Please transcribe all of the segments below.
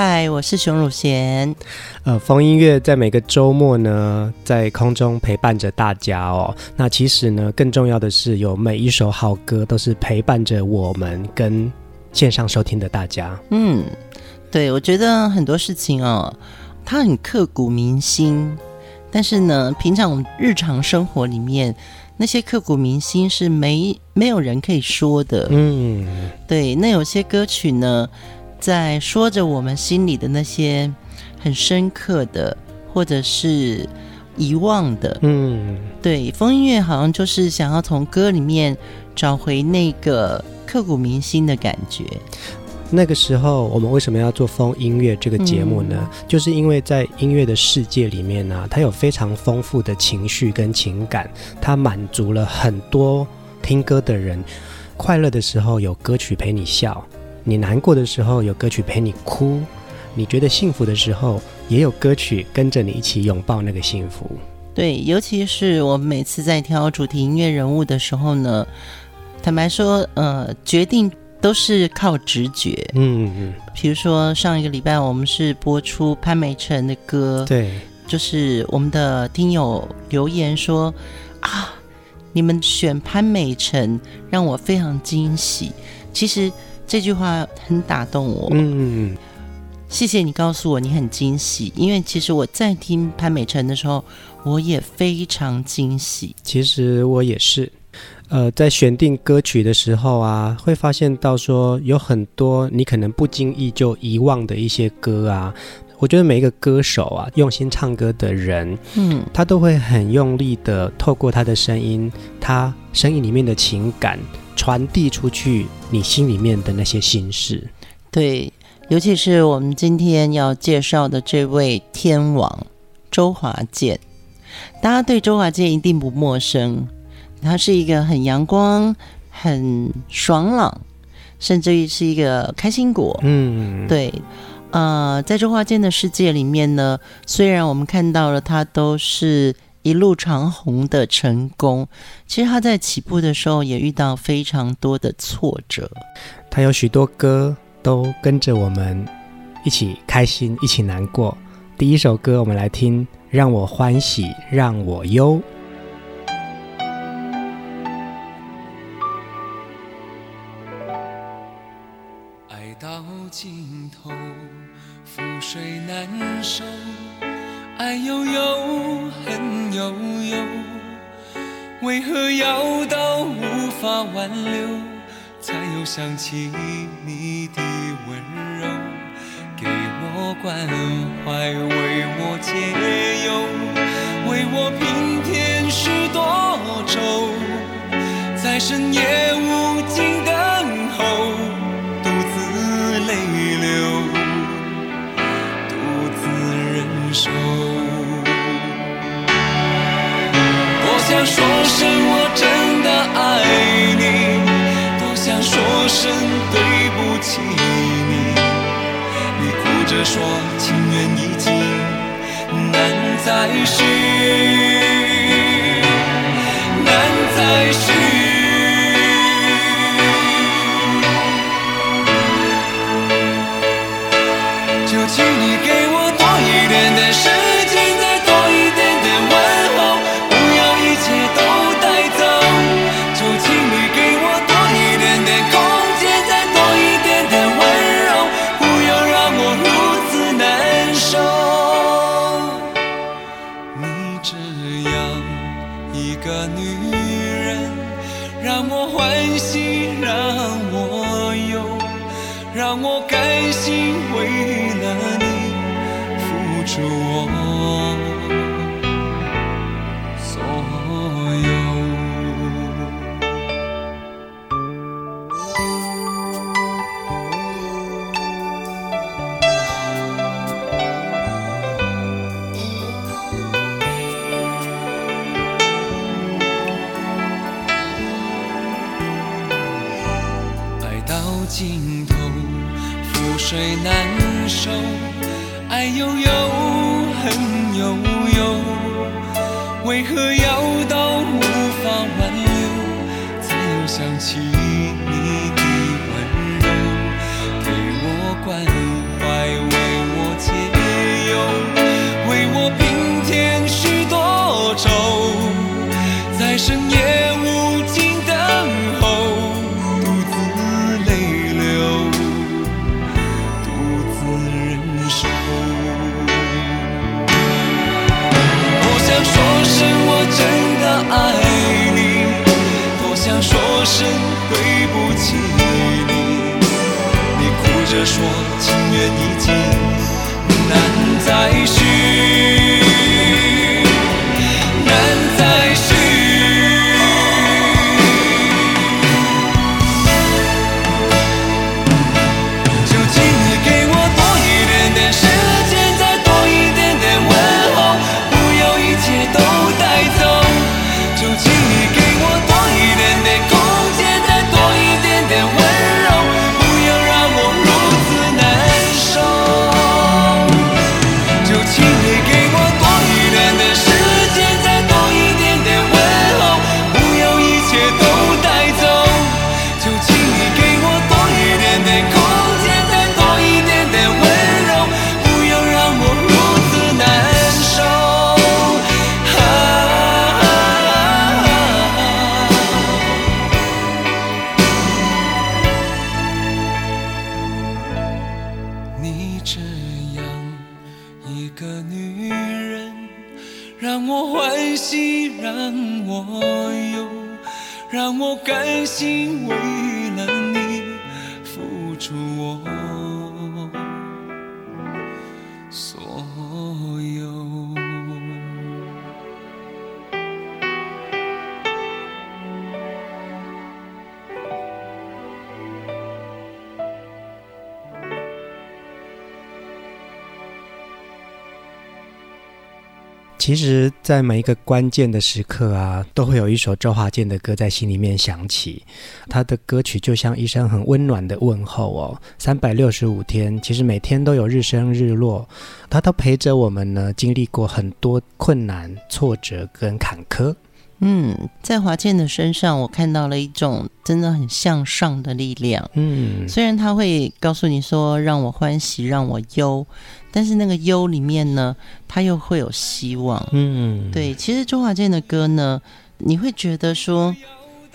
嗨，我是熊汝贤。呃，风音乐在每个周末呢，在空中陪伴着大家哦。那其实呢，更重要的是，有每一首好歌都是陪伴着我们跟线上收听的大家。嗯，对，我觉得很多事情哦，它很刻骨铭心。但是呢，平常我们日常生活里面那些刻骨铭心是没没有人可以说的。嗯，对。那有些歌曲呢，在说着我们心里的那些很深刻的，或者是遗忘的，嗯，对，风音乐好像就是想要从歌里面找回那个刻骨铭心的感觉。那个时候，我们为什么要做风音乐这个节目呢？嗯，就是因为在音乐的世界里面呢，啊，它有非常丰富的情绪跟情感，它满足了很多听歌的人。快乐的时候有歌曲陪你笑。你难过的时候有歌曲陪你哭，你觉得幸福的时候也有歌曲跟着你一起拥抱那个幸福。对，尤其是我们每次在挑主题音乐人物的时候呢，坦白说，呃，决定都是靠直觉。嗯嗯。比如说上一个礼拜我们是播出潘美辰的歌，对，就是我们的听友留言说啊，你们选潘美辰让我非常惊喜。其实。这句话很打动我。嗯，谢谢你告诉我你很惊喜，因为其实我在听潘美辰的时候，我也非常惊喜。其实我也是，呃，在选定歌曲的时候啊，会发现到说有很多你可能不经意就遗忘的一些歌啊。我觉得每一个歌手啊，用心唱歌的人，嗯，他都会很用力的透过他的声音，他声音里面的情感。传递出去你心里面的那些心事，对，尤其是我们今天要介绍的这位天王周华健，大家对周华健一定不陌生，他是一个很阳光、很爽朗，甚至于是一个开心果。嗯，对，呃，在周华健的世界里面呢，虽然我们看到了他都是。一路长虹的成功，其实他在起步的时候也遇到非常多的挫折。他有许多歌都跟着我们一起开心，一起难过。第一首歌，我们来听《让我欢喜让我忧》。爱到尽头，覆水难收。爱悠悠，为何要到无法挽留，才又想起你的温柔，给我关怀，为我解忧，为我平添许多愁，在深夜无尽等候，独自泪流，独自忍受。多想说的爱你，多想说声对不起你。你哭着说情缘已尽，难再续，为何要到无法挽留，才又想起着说情缘已尽，难再续。其实，在每一个关键的时刻啊，都会有一首周华健的歌在心里面响起。他的歌曲就像一声很温暖的问候哦。三百六十五天，其实每天都有日升日落，他都陪着我们呢，经历过很多困难、挫折跟坎坷。嗯，在华健的身上，我看到了一种真的很向上的力量。嗯，虽然他会告诉你说，让我欢喜，让我忧。但是那个忧里面呢，他又会有希望。嗯，对，其实周华健的歌呢，你会觉得说，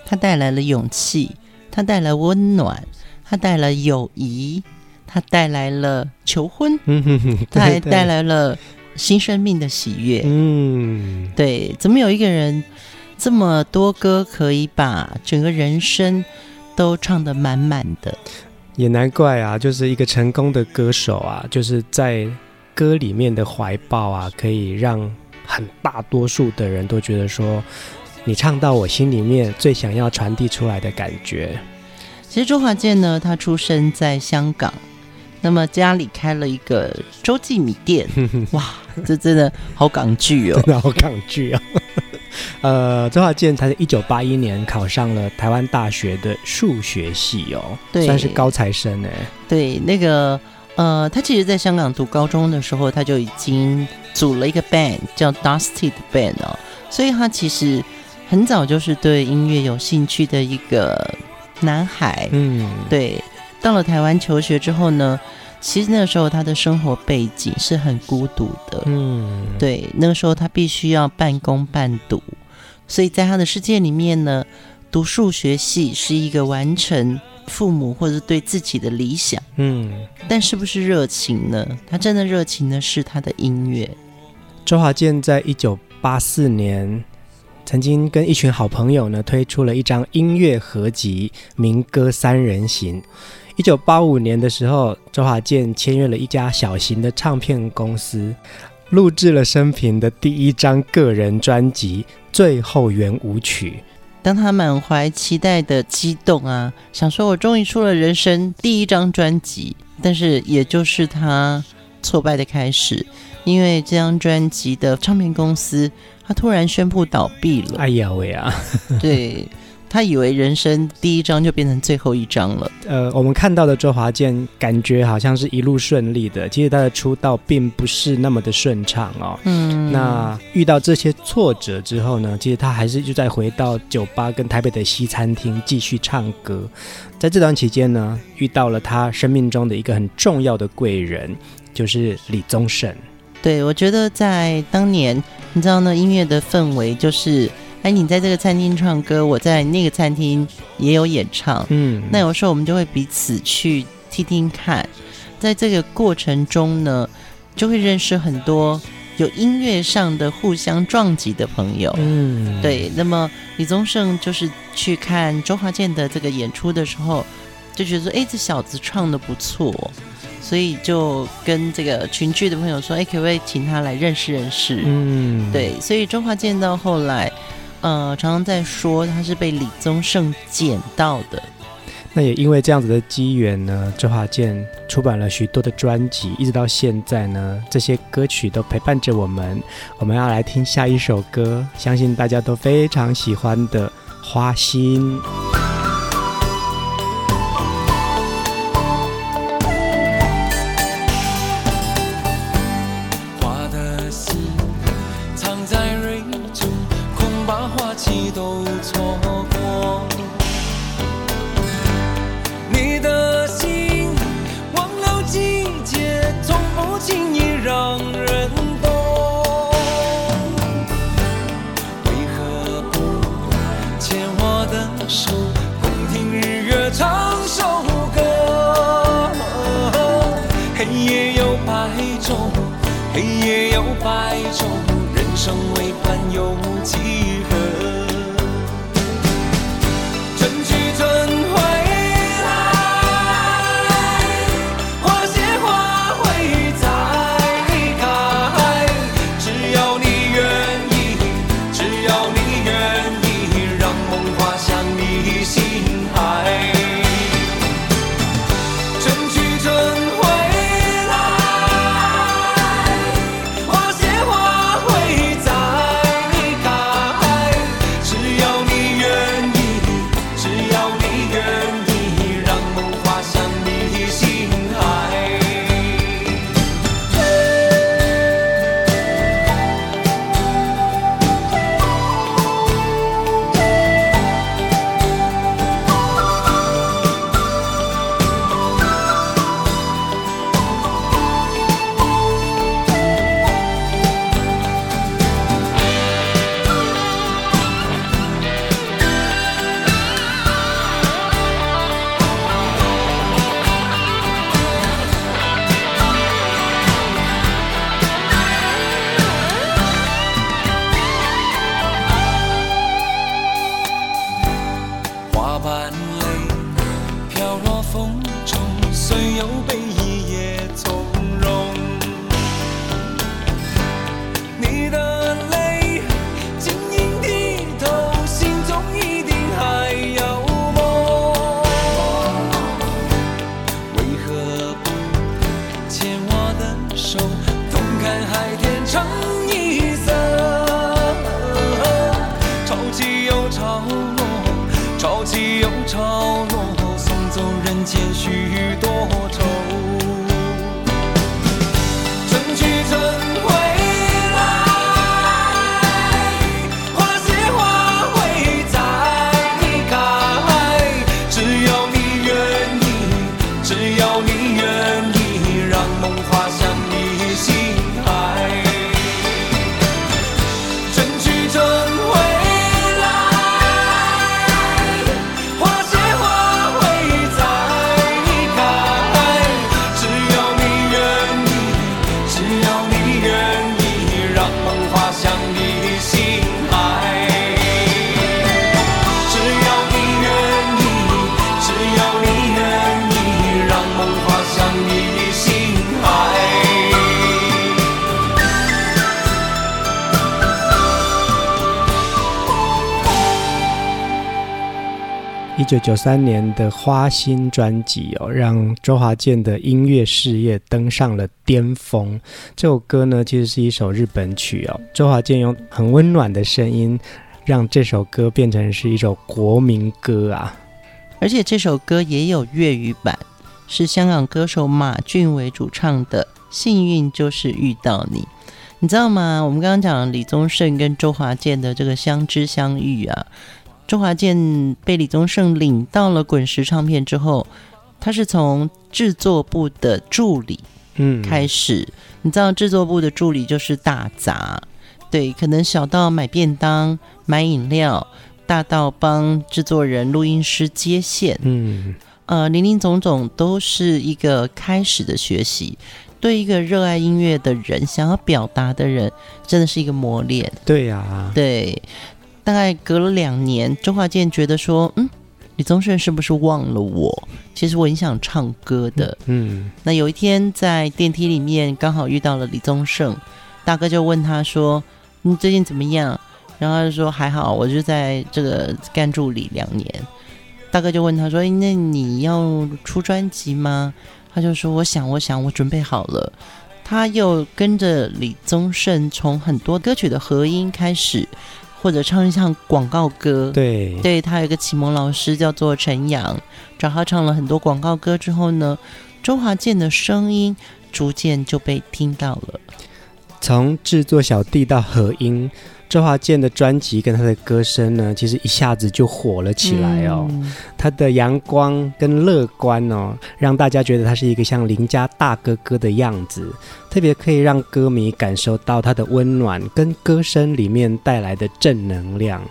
他带来了勇气，他带来温暖，他带来友谊，他带来了求婚，他还带来了新生命的喜悦。嗯，对，怎么有一个人这么多歌可以把整个人生都唱得满满的？也难怪啊，就是一个成功的歌手啊，就是在歌里面的怀抱啊，可以让很大多数的人都觉得说，你唱到我心里面最想要传递出来的感觉。其实周华健呢，他出生在香港，那么家里开了一个周记米店，哇，这真的好港剧哦，真的好港剧啊。呃，周华健他是一九八一年考上了台湾大学的数学系哦，对，算是高材生哎。对，那个呃，他其实在香港读高中的时候，他就已经组了一个 band 叫 Dusty 的 band 哦，所以他其实很早就是对音乐有兴趣的一个男孩。嗯，对。到了台湾求学之后呢，其实那个时候他的生活背景是很孤独的。嗯，对，那个时候他必须要半工半读。所以在他的世界里面呢，读数学系是一个完成父母或者对自己的理想。嗯，但是不是热情呢？他真的热情的是他的音乐。周华健在一九八四年曾经跟一群好朋友呢推出了一张音乐合集《民歌三人行》。一九八五年的时候，周华健签约了一家小型的唱片公司，录制了生平的第一张个人专辑《最后圆舞曲》。当他满怀期待的激动啊，想说我终于出了人生第一张专辑，但是也就是他挫败的开始，因为这张专辑的唱片公司。他突然宣布倒闭了。哎呀喂啊！对，他以为人生第一张就变成最后一张了。呃，我们看到的周华健感觉好像是一路顺利的，其实他的出道并不是那么的顺畅哦。嗯。那遇到这些挫折之后呢，其实他还是就再回到酒吧跟台北的西餐厅继续唱歌。在这段期间呢，遇到了他生命中的一个很重要的贵人，就是李宗盛。对，我觉得在当年，你知道呢音乐的氛围就是，哎，你在这个餐厅唱歌，我在那个餐厅也有演唱，嗯，那有时候我们就会彼此去听听看，在这个过程中呢，就会认识很多有音乐上的互相撞击的朋友，嗯，对。那么李宗盛就是去看周华健的这个演出的时候，就觉得说，哎，这小子唱的不错。所以就跟这个群聚的朋友说：“哎，可不可以请他来认识认识？”嗯，对。所以周华健到后来，呃，常常在说他是被李宗盛捡到的。那也因为这样子的机缘呢，周华健出版了许多的专辑，一直到现在呢，这些歌曲都陪伴着我们。我们要来听下一首歌，相信大家都非常喜欢的《花心》。潮落潮起又潮落送走人间许多愁。一九九三年的《花心》专辑哦，让周华健的音乐事业登上了巅峰。这首歌呢，其实是一首日本曲哦。周华健用很温暖的声音，让这首歌变成是一首国民歌啊。而且这首歌也有粤语版，是香港歌手马俊伟主唱的《幸运就是遇到你》。你知道吗？我们刚刚讲李宗盛跟周华健的这个相知相遇啊。周华健被李宗盛领到了滚石唱片之后，他是从制作部的助理，嗯，开始。嗯、你知道制作部的助理就是大杂，对，可能小到买便当、买饮料，大到帮制作人、录音师接线，嗯，呃，林林总总都是一个开始的学习。对一个热爱音乐的人，想要表达的人，真的是一个磨练。对呀、啊，对。大概隔了两年，周华健觉得说：“嗯，李宗盛是不是忘了我？其实我很想唱歌的。”嗯，那有一天在电梯里面刚好遇到了李宗盛，大哥就问他说：“你最近怎么样？”然后他就说：“还好，我就在这个干助理两年。”大哥就问他说：“那你要出专辑吗？”他就说：“我想，我想，我准备好了。”他又跟着李宗盛从很多歌曲的合音开始。或者唱一唱广告歌，对，对他有一个启蒙老师叫做陈阳，找他唱了很多广告歌之后呢，周华健的声音逐渐就被听到了，从制作小弟到合音。周华健的专辑跟他的歌声呢，其实一下子就火了起来哦。嗯、他的阳光跟乐观哦，让大家觉得他是一个像邻家大哥哥的样子，特别可以让歌迷感受到他的温暖跟歌声里面带来的正能量。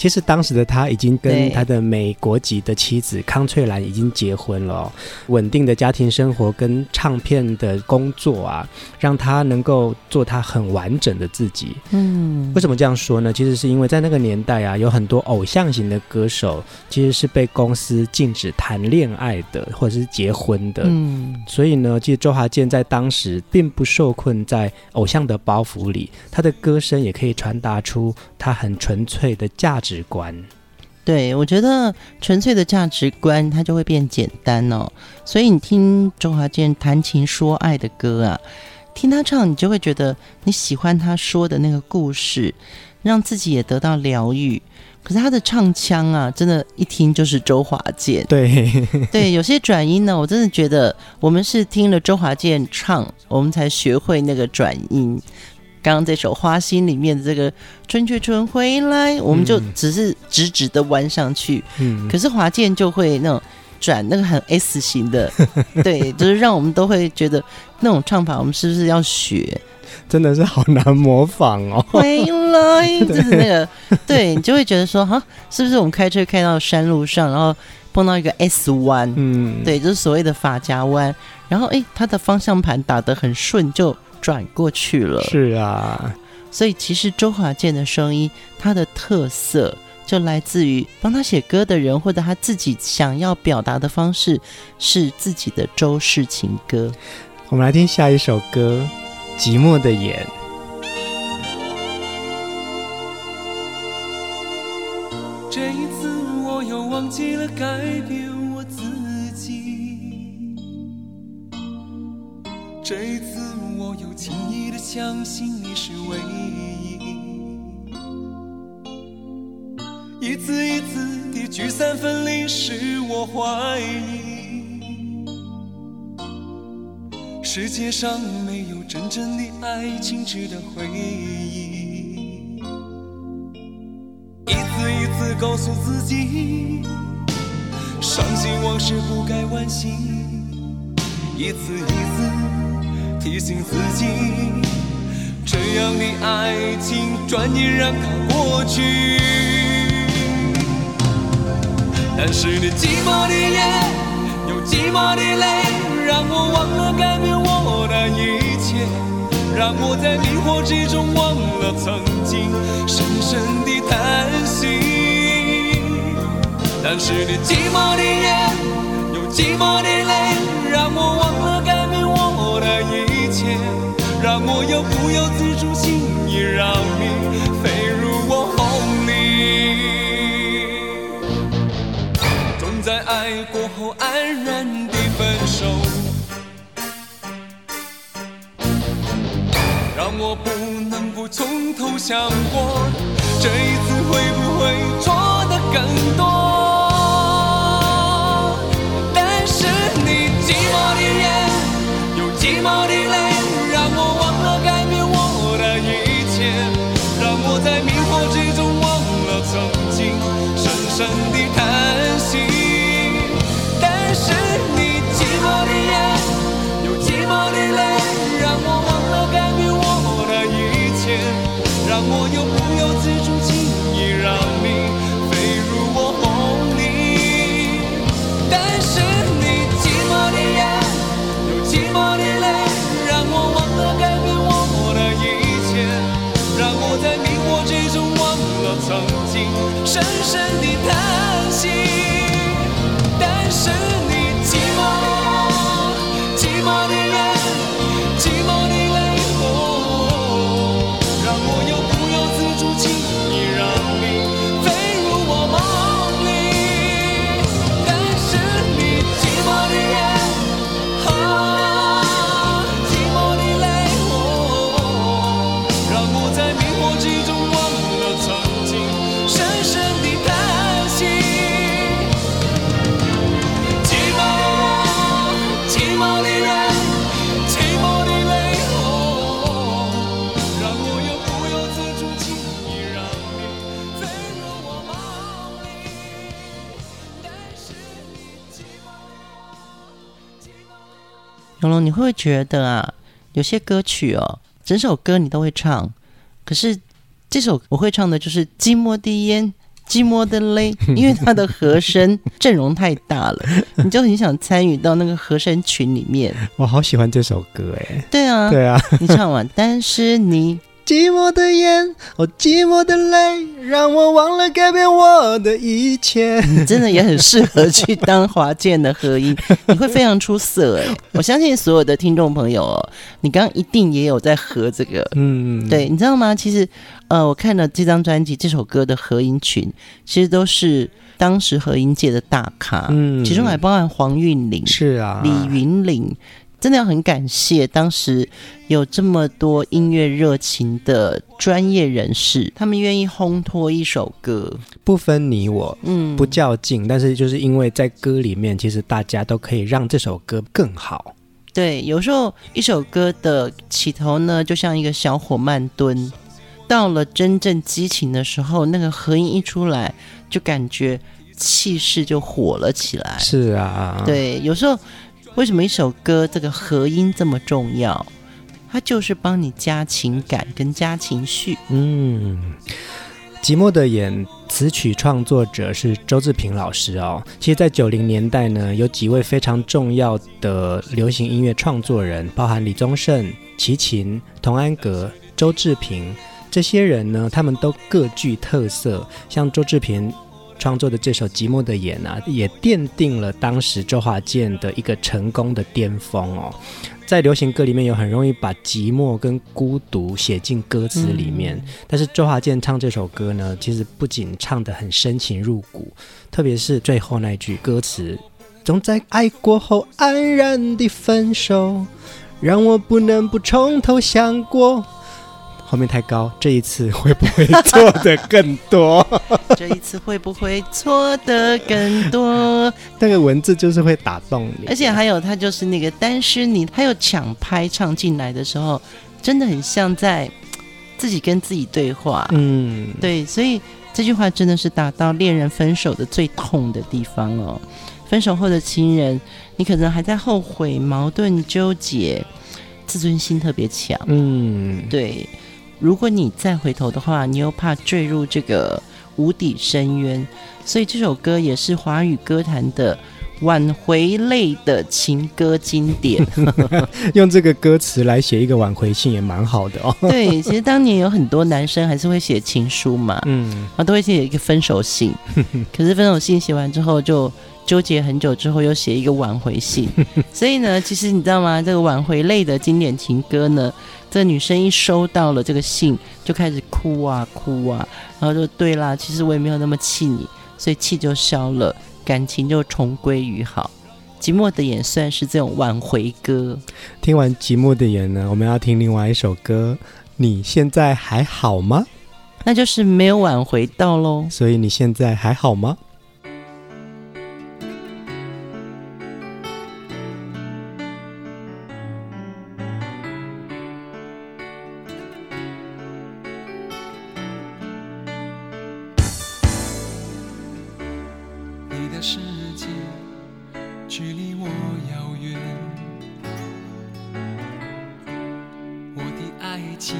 其实当时的他已经跟他的美国籍的妻子康翠兰已经结婚了哦，稳定的家庭生活跟唱片的工作啊，让他能够做他很完整的自己。嗯，为什么这样说呢？其实是因为在那个年代啊，有很多偶像型的歌手其实是被公司禁止谈恋爱的，或者是结婚的。嗯，所以呢，其实周华健在当时并不受困在偶像的包袱里，他的歌声也可以传达出他很纯粹的价值。直观，对，我觉得纯粹的价值观，它就会变简单哦。所以你听周华健谈情说爱的歌啊，听他唱，你就会觉得你喜欢他说的那个故事，让自己也得到疗愈。可是他的唱腔啊，真的，一听就是周华健。对 对，有些转音呢，我真的觉得我们是听了周华健唱，我们才学会那个转音。刚刚这首《花心》里面的这个“春去春回来”，我们就只是直直的弯上去。嗯，可是华健就会那种转那个很 S 型的，对，就是让我们都会觉得那种唱法，我们是不是要学？真的是好难模仿哦。回来就是那个，对，你就会觉得说，哈，是不是我们开车开到山路上，然后碰到一个 S 弯？嗯，对，就是所谓的发夹弯，然后哎，它的方向盘打得很顺，就。转过去了，是啊，所以其实周华健的声音，他的特色就来自于帮他写歌的人，或者他自己想要表达的方式是自己的周氏情歌。我们来听下一首歌《寂寞的眼》。这一次我又忘记了改变我自己，这一次。我又轻易的相信你是唯一，一次一次的聚散分离使我怀疑，世界上没有真正的爱情值得回忆，一次一次告诉自己，伤心往事不该惋惜，一次一次。提醒自己，这样的爱情转眼让它过去。但是你寂寞的眼，有寂寞的泪，让我忘了改变我的一切，让我在迷惑之中忘了曾经深深的叹息。但是你寂寞的眼，有寂寞的让你飞入我梦里。总在爱过后安然的分手，让我不能不从头想过，这一次会不会错的更多？但是你寂寞的眼，有寂寞的泪，深深的叹息。深深的叹息。但是觉得啊，有些歌曲哦，整首歌你都会唱，可是这首我会唱的就是《寂寞的烟，寂寞的泪》，因为它的和声阵容太大了，你就很想参与到那个和声群里面。我好喜欢这首歌哎！对啊，对啊，你唱完，但是你。寂寞的眼，哦，寂寞的泪，让我忘了改变我的一切。你真的也很适合去当华健的合音，你会非常出色哎！我相信所有的听众朋友哦，你刚刚一定也有在合这个，嗯，对，你知道吗？其实，呃，我看了这张专辑，这首歌的合音群，其实都是当时合音界的大咖，嗯，其中还包含黄韵玲，是啊，李云林。真的要很感谢当时有这么多音乐热情的专业人士，他们愿意烘托一首歌，不分你我，嗯，不较劲，但是就是因为在歌里面，其实大家都可以让这首歌更好。对，有时候一首歌的起头呢，就像一个小火慢炖，到了真正激情的时候，那个合音一出来，就感觉气势就火了起来。是啊，对，有时候。为什么一首歌这个和音这么重要？它就是帮你加情感跟加情绪。嗯，寂寞的眼词曲创作者是周志平老师哦。其实，在九零年代呢，有几位非常重要的流行音乐创作人，包含李宗盛、齐秦、童安格、周志平这些人呢，他们都各具特色。像周志平。创作的这首《寂寞的眼》啊，也奠定了当时周华健的一个成功的巅峰哦。在流行歌里面，有很容易把寂寞跟孤独写进歌词里面，嗯、但是周华健唱这首歌呢，其实不仅唱得很深情入骨，特别是最后那句歌词：“总在爱过后安然的分手，让我不能不从头想过。”后面太高，这一次会不会错的更多？这一次会不会错的更多？那个文字就是会打动你，而且还有他就是那个，但是你他有抢拍唱进来的时候，真的很像在自己跟自己对话。嗯，对，所以这句话真的是打到恋人分手的最痛的地方哦。分手后的情人，你可能还在后悔、矛盾、纠结，自尊心特别强。嗯，对。如果你再回头的话，你又怕坠入这个无底深渊，所以这首歌也是华语歌坛的挽回类的情歌经典。用这个歌词来写一个挽回信也蛮好的哦。对，其实当年有很多男生还是会写情书嘛，嗯，然后都会写一个分手信。可是分手信写完之后，就纠结很久之后又写一个挽回信。所以呢，其实你知道吗？这个挽回类的经典情歌呢。这女生一收到了这个信，就开始哭啊哭啊，然后就对啦，其实我也没有那么气你，所以气就消了，感情就重归于好。寂寞的眼算是这种挽回歌。听完寂寞的眼呢，我们要听另外一首歌。你现在还好吗？那就是没有挽回到喽。所以你现在还好吗？距离我遥远我的爱情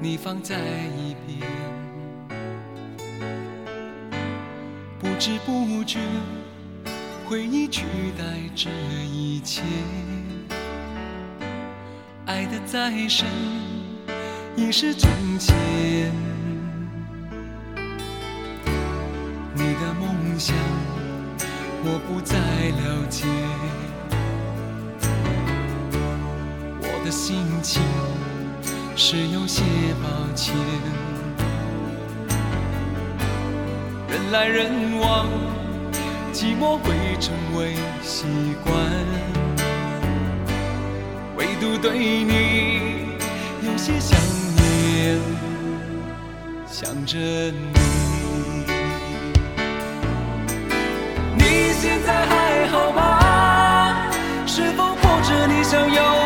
你放在一边不知不觉回忆取代这一切爱的再深也是从前。你的梦想我不再了解我的心情是有些抱歉人来人往寂寞会成为习惯。唯独对你有些想念想着你。想要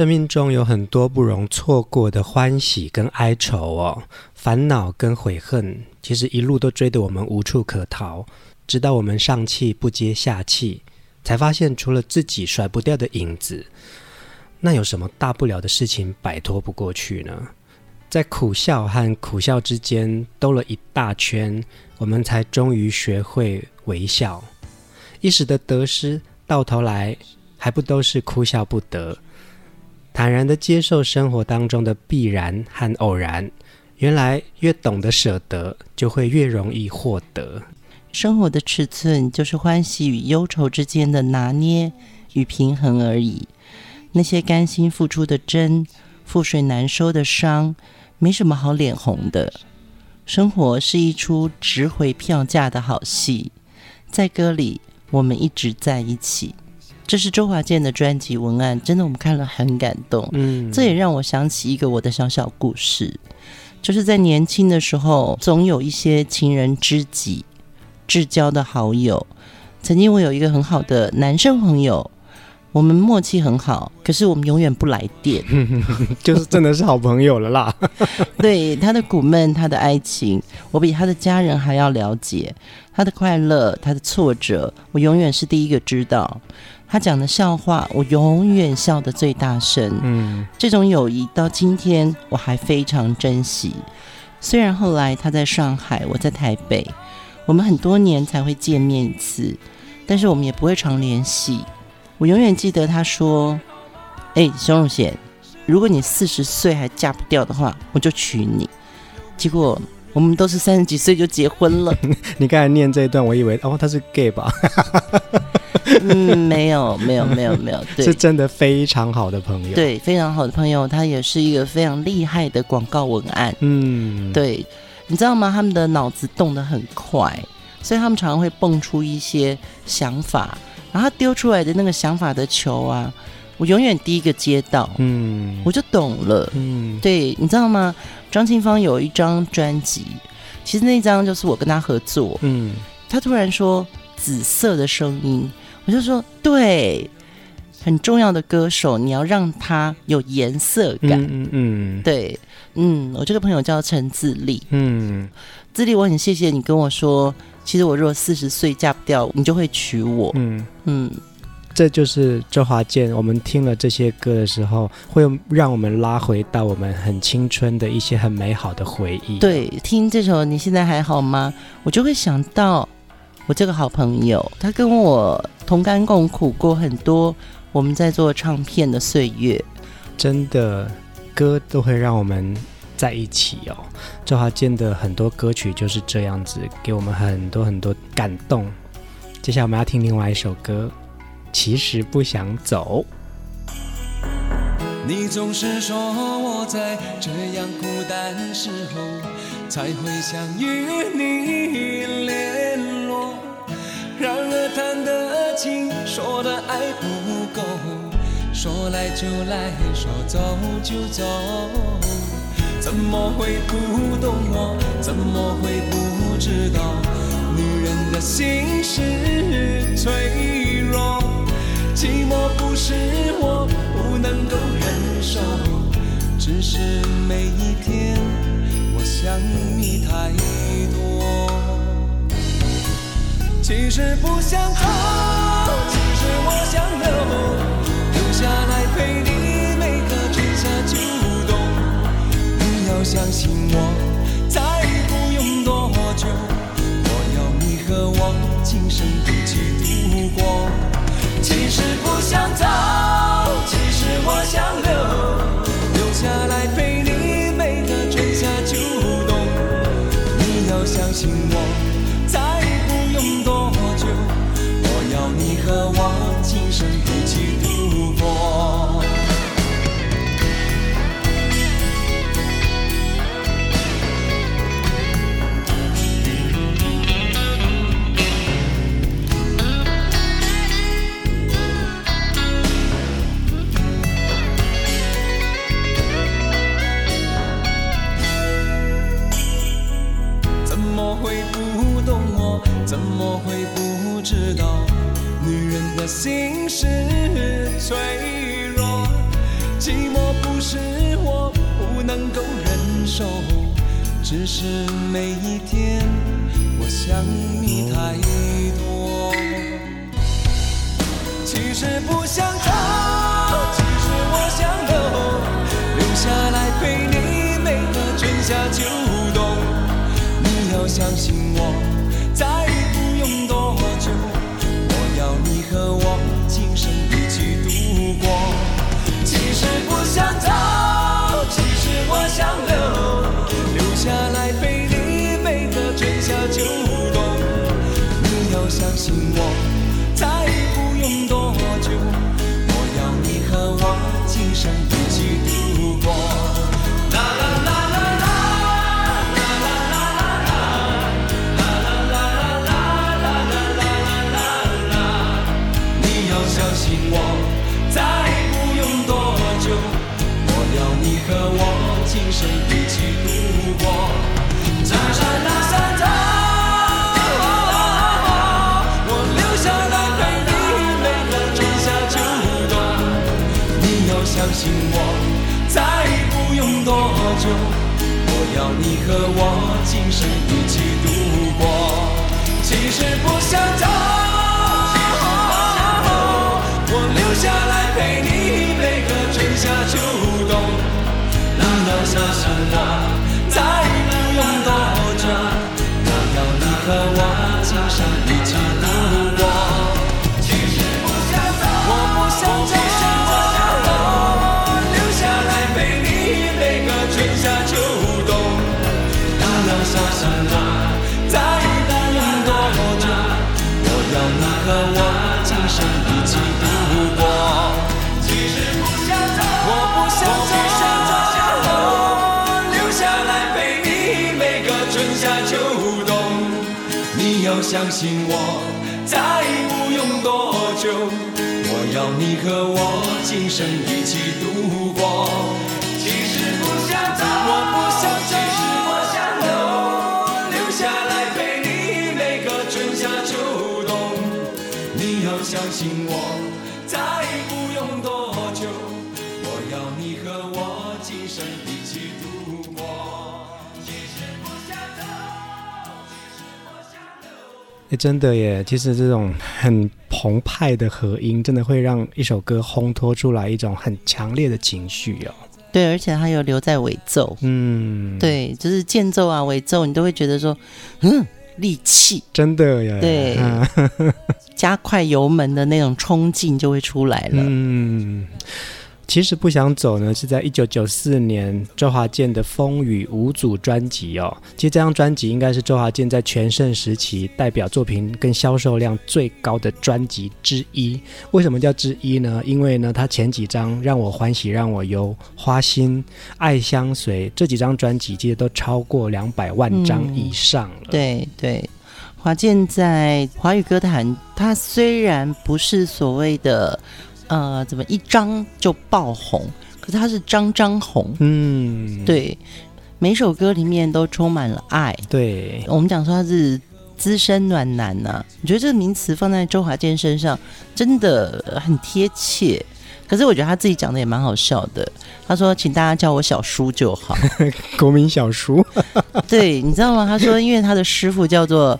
生命中有很多不容错过的欢喜跟哀愁哦，烦恼跟悔恨，其实一路都追得我们无处可逃，直到我们上气不接下气，才发现除了自己甩不掉的影子，那有什么大不了的事情摆脱不过去呢？在苦笑和苦笑之间兜了一大圈，我们才终于学会微笑。一时的得失，到头来还不都是哭笑不得？坦然地接受生活当中的必然和偶然，原来越懂得舍得，就会越容易获得。生活的尺寸就是欢喜与忧愁之间的拿捏与平衡而已。那些甘心付出的真，覆水难收的伤，没什么好脸红的。生活是一出值回票价的好戏，在歌里我们一直在一起。这是周华健的专辑文案，真的我们看了很感动。嗯，这也让我想起一个我的小小故事，就是在年轻的时候，总有一些情人知己。至交的好友，曾经我有一个很好的男生朋友，我们默契很好，可是我们永远不来电，就是真的是好朋友了啦。对，他的苦闷，他的爱情，我比他的家人还要了解。他的快乐，他的挫折，我永远是第一个知道。他讲的笑话，我永远笑得最大声。嗯，这种友谊到今天我还非常珍惜。虽然后来他在上海，我在台北。我们很多年才会见面一次，但是我们也不会常联系。我永远记得他说：“哎，熊汝贤，如果你四十岁还嫁不掉的话，我就娶你。”结果我们都是三十几岁就结婚了。你刚才念这一段，我以为哦他是 gay 吧？嗯，没有，没有，没有，没有，对，是真的非常好的朋友。对，非常好的朋友，他也是一个非常厉害的广告文案。嗯，对。你知道吗？他们的脑子动得很快，所以他们常常会蹦出一些想法，然后他丢出来的那个想法的球啊，我永远第一个接到，嗯，我就懂了，嗯，对，你知道吗？张清芳有一张专辑，其实那张就是我跟他合作，嗯，他突然说紫色的声音，我就说对。很重要的歌手，你要让他有颜色感。嗯嗯，嗯对，嗯，我这个朋友叫陈自立。嗯，自立，我很谢谢你跟我说，其实我如果四十岁嫁不掉，你就会娶我。嗯嗯，这就是周华健。我们听了这些歌的时候，会让我们拉回到我们很青春的一些很美好的回忆。对，听这首《你现在还好吗》，我就会想到我这个好朋友，他跟我同甘共苦过很多。我们在做唱片的岁月，真的歌都会让我们在一起哦。周华健的很多歌曲就是这样子，给我们很多很多感动。接下来我们要听另外一首歌，其实不想走。你总是说我在这样孤单时候才会想与你联络，然而谈的情，说的爱不够。说来就来，说走就走，怎么会不懂我？怎么会不知道？女人的心是脆弱，寂寞不是我不能够忍受，只是每一天我想你太多。其实不想走，其实我想留。留下来陪你每个春夏秋冬，你要相信我，再不用多久，我要你和我今生一起度过。其实不想走，其实我想留，留下来陪相信我，再不用多久，我要你和我今生一起度过。姹姹亮闪着。相信我，再不用多久，我要你和我今生一起度过。其实不想走，我留下来陪你每个春夏秋冬。你要相信我，再不用多久，我要你和我加上一起度相信我，再不用多久，我要你和我今生一起度过。其实不想走，我不想走，我想留，留下来陪你每个春夏秋冬。你要相信我，再真的耶！其实这种很澎湃的和音，真的会让一首歌烘托出来一种很强烈的情绪哦。对，而且它有留在尾奏。嗯，对，就是间奏啊、尾奏，你都会觉得说，嗯。力气真的呀，对，加快油门的那种冲劲就会出来了。嗯，其实不想走呢，是在一九九四年周华健的《风雨无阻》专辑哦。其实这张专辑应该是周华健在全盛时期代表作品跟销售量最高的专辑之一。为什么叫之一呢？因为呢，他前几张《让我欢喜让我忧》、《花心》、《爱相随》这几张专辑，其实都超过两百万张以上了。对对。华健在华语歌坛，他虽然不是所谓的呃怎么一张就爆红，可是他是张张红。嗯，对，每首歌里面都充满了爱。对，我们讲说他是资深暖男呐、啊，我觉得这个名词放在周华健身上真的很贴切。可是我觉得他自己讲的也蛮好笑的，他说：“请大家叫我小叔就好，国民小叔。”对，你知道吗？他说，因为他的师傅叫做。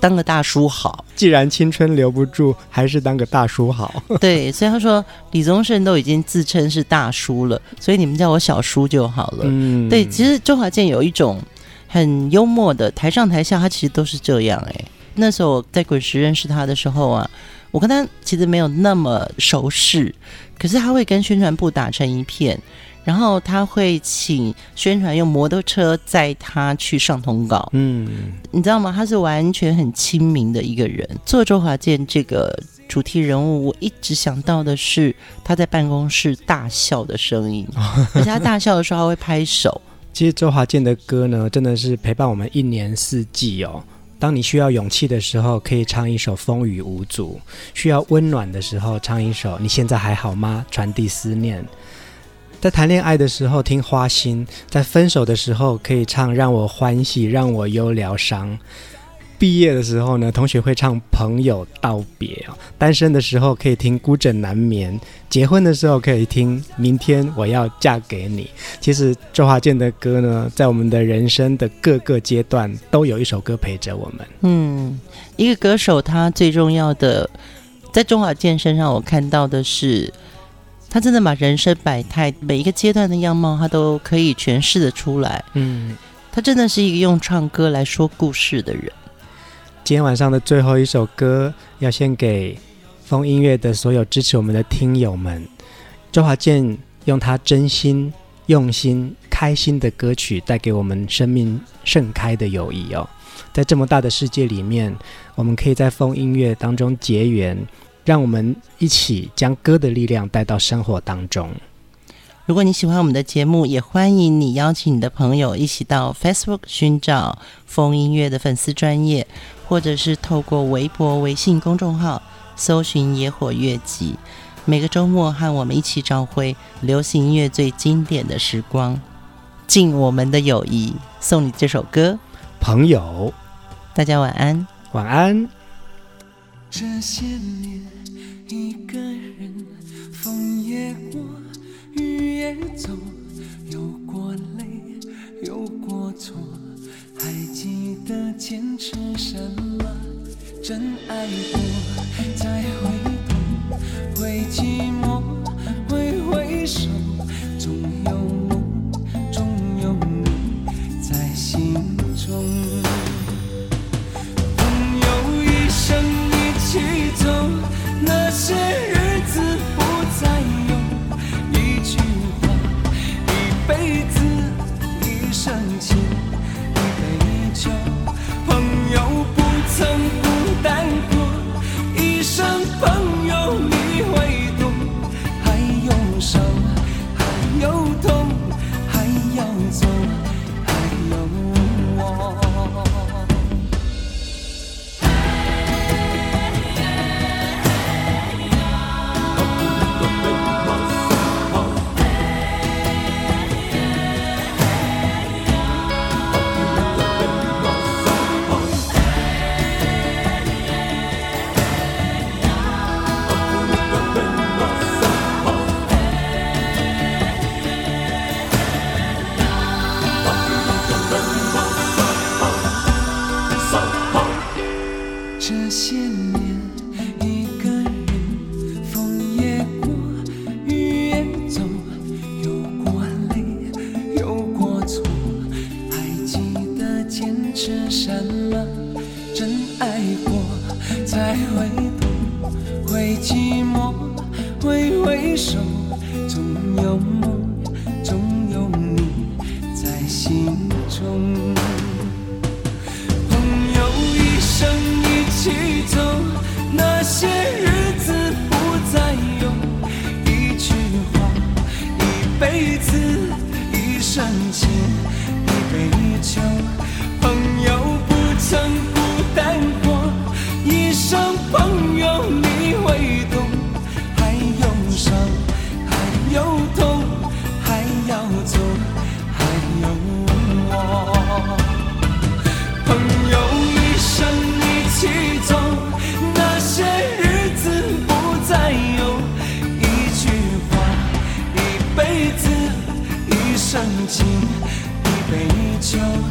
当个大叔好，既然青春留不住，还是当个大叔好。对，所以他说李宗盛都已经自称是大叔了，所以你们叫我小叔就好了。嗯，对，其实周华健有一种很幽默的台上台下，他其实都是这样。哎，那时候我在滚石认识他的时候啊，我跟他其实没有那么熟识，可是他会跟宣传部打成一片。然后他会请宣传用摩托车载他去上通告，嗯，你知道吗？他是完全很亲民的一个人。做周华健这个主题人物，我一直想到的是他在办公室大笑的声音，而且他大笑的时候他会拍手。其实周华健的歌呢，真的是陪伴我们一年四季哦。当你需要勇气的时候，可以唱一首《风雨无阻》；需要温暖的时候，唱一首《你现在还好吗》，传递思念。在谈恋爱的时候听花心，在分手的时候可以唱让我欢喜让我忧疗伤。毕业的时候呢，同学会唱朋友道别。单身的时候可以听孤枕难眠，结婚的时候可以听明天我要嫁给你。其实周华健的歌呢，在我们的人生的各个阶段都有一首歌陪着我们。嗯，一个歌手他最重要的，在周华健身上我看到的是。他真的把人生百态，每一个阶段的样貌，他都可以诠释的出来。嗯，他真的是一个用唱歌来说故事的人。今天晚上的最后一首歌，要献给风音乐的所有支持我们的听友们。周华健用他真心、用心、开心的歌曲，带给我们生命盛开的友谊哦。在这么大的世界里面，我们可以在风音乐当中结缘，让我们一起将歌的力量带到生活当中。如果你喜欢我们的节目，也欢迎你邀请你的朋友一起到 Facebook 寻找风音乐的粉丝专业，或者是透过微博、微信公众号搜寻“野火乐集”。每个周末和我们一起找回流行音乐最经典的时光，敬我们的友谊，送你这首歌，朋友。大家晚安，晚安。这些年，一个人，风也过，雨也走，有过泪，有过错，还记得坚持什么？真爱过，再回头，会寂寞，会回首，总有梦，总有你在心中。朋友一生一起走，那些日子不再有。一句话，一辈子，一生情，So.